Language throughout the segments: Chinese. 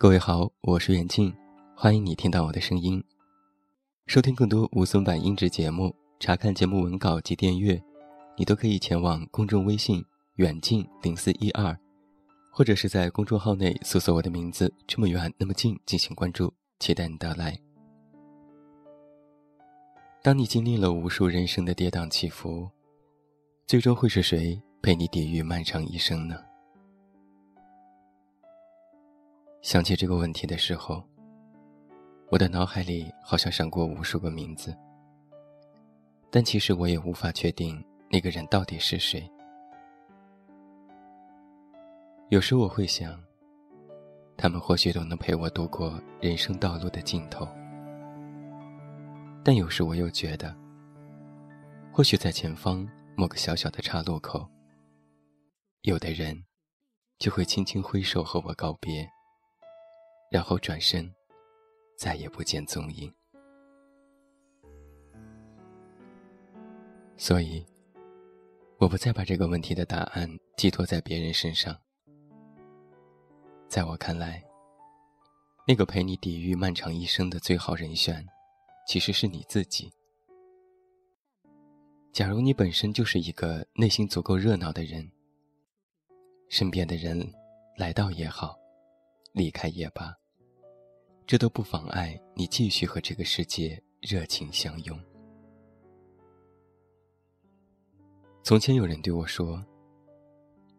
各位好，我是远近，欢迎你听到我的声音。收听更多无损版音质节目，查看节目文稿及订阅，你都可以前往公众微信远近零四一二，或者是在公众号内搜索我的名字这么远那么近进行关注，期待你到来。当你经历了无数人生的跌宕起伏，最终会是谁陪你抵御漫长一生呢？想起这个问题的时候，我的脑海里好像闪过无数个名字，但其实我也无法确定那个人到底是谁。有时我会想，他们或许都能陪我度过人生道路的尽头，但有时我又觉得，或许在前方某个小小的岔路口，有的人就会轻轻挥手和我告别。然后转身，再也不见踪影。所以，我不再把这个问题的答案寄托在别人身上。在我看来，那个陪你抵御漫长一生的最好人选，其实是你自己。假如你本身就是一个内心足够热闹的人，身边的人来到也好。离开也罢，这都不妨碍你继续和这个世界热情相拥。从前有人对我说：“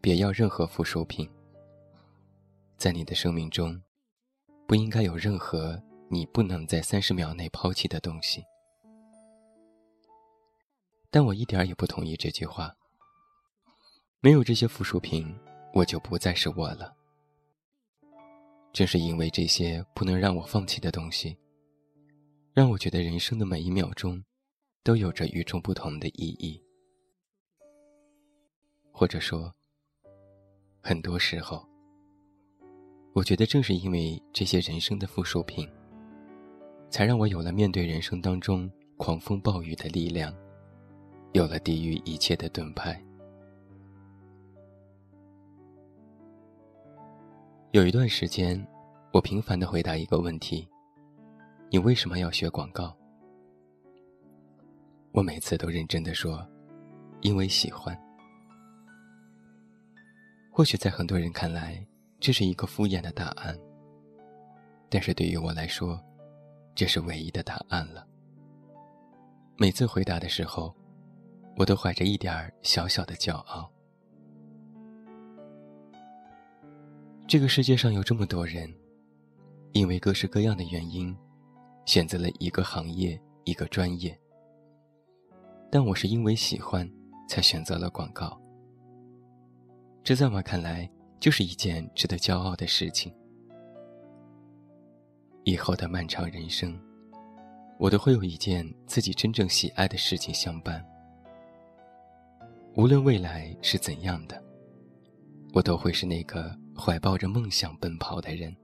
别要任何附属品，在你的生命中，不应该有任何你不能在三十秒内抛弃的东西。”但我一点也不同意这句话。没有这些附属品，我就不再是我了。正是因为这些不能让我放弃的东西，让我觉得人生的每一秒钟，都有着与众不同的意义。或者说，很多时候，我觉得正是因为这些人生的附属品，才让我有了面对人生当中狂风暴雨的力量，有了抵御一切的盾牌。有一段时间，我频繁的回答一个问题：“你为什么要学广告？”我每次都认真的说：“因为喜欢。”或许在很多人看来，这是一个敷衍的答案，但是对于我来说，这是唯一的答案了。每次回答的时候，我都怀着一点小小的骄傲。这个世界上有这么多人，因为各式各样的原因，选择了一个行业、一个专业。但我是因为喜欢，才选择了广告。这在我看来，就是一件值得骄傲的事情。以后的漫长人生，我都会有一件自己真正喜爱的事情相伴。无论未来是怎样的，我都会是那个。怀抱着梦想奔跑的人。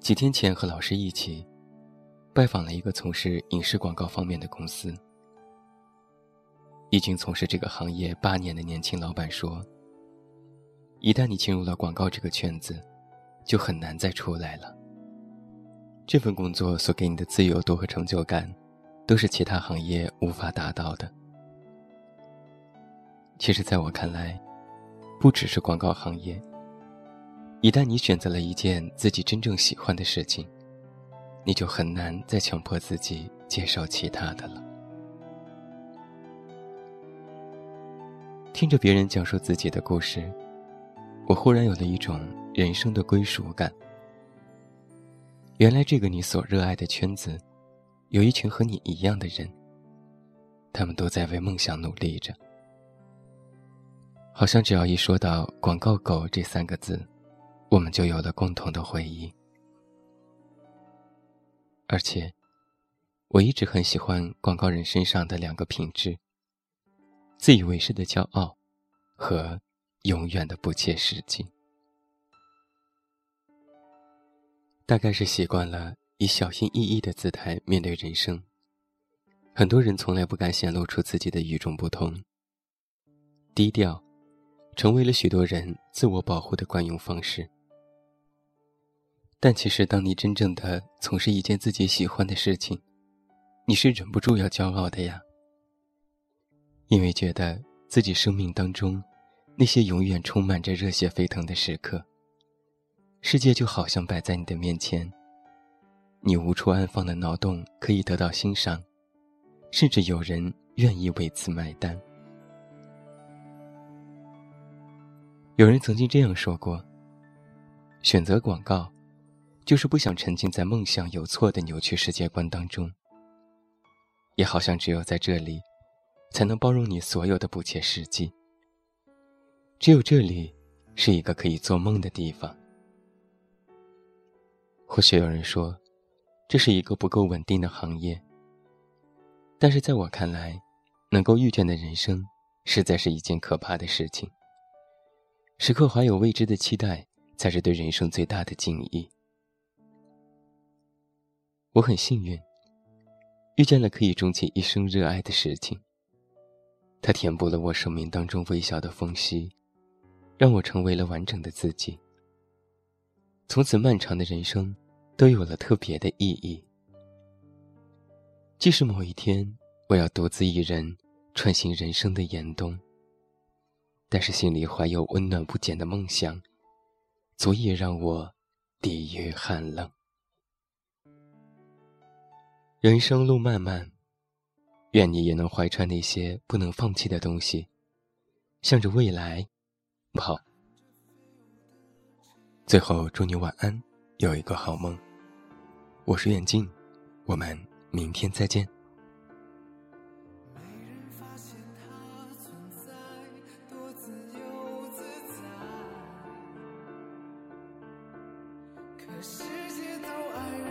几天前和老师一起拜访了一个从事影视广告方面的公司。已经从事这个行业八年的年轻老板说：“一旦你进入了广告这个圈子，就很难再出来了。这份工作所给你的自由度和成就感，都是其他行业无法达到的。”其实，在我看来，不只是广告行业。一旦你选择了一件自己真正喜欢的事情，你就很难再强迫自己接受其他的了。听着别人讲述自己的故事，我忽然有了一种人生的归属感。原来这个你所热爱的圈子，有一群和你一样的人，他们都在为梦想努力着。好像只要一说到“广告狗”这三个字，我们就有了共同的回忆。而且，我一直很喜欢广告人身上的两个品质：自以为是的骄傲和永远的不切实际。大概是习惯了以小心翼翼的姿态面对人生，很多人从来不敢显露出自己的与众不同，低调。成为了许多人自我保护的惯用方式。但其实，当你真正的从事一件自己喜欢的事情，你是忍不住要骄傲的呀。因为觉得自己生命当中那些永远充满着热血沸腾的时刻，世界就好像摆在你的面前，你无处安放的脑洞可以得到欣赏，甚至有人愿意为此买单。有人曾经这样说过：选择广告。就是不想沉浸在梦想有错的扭曲世界观当中，也好像只有在这里，才能包容你所有的不切实际。只有这里，是一个可以做梦的地方。或许有人说，这是一个不够稳定的行业。但是在我看来，能够遇见的人生，实在是一件可怕的事情。时刻怀有未知的期待，才是对人生最大的敬意。我很幸运，遇见了可以终其一生热爱的事情。它填补了我生命当中微小的缝隙，让我成为了完整的自己。从此，漫长的人生都有了特别的意义。即使某一天我要独自一人穿行人生的严冬，但是心里怀有温暖不减的梦想，足以让我抵御寒冷。人生路漫漫，愿你也能怀揣那些不能放弃的东西，向着未来跑。最后，祝你晚安，有一个好梦。我是远近，我们明天再见。可世界都爱。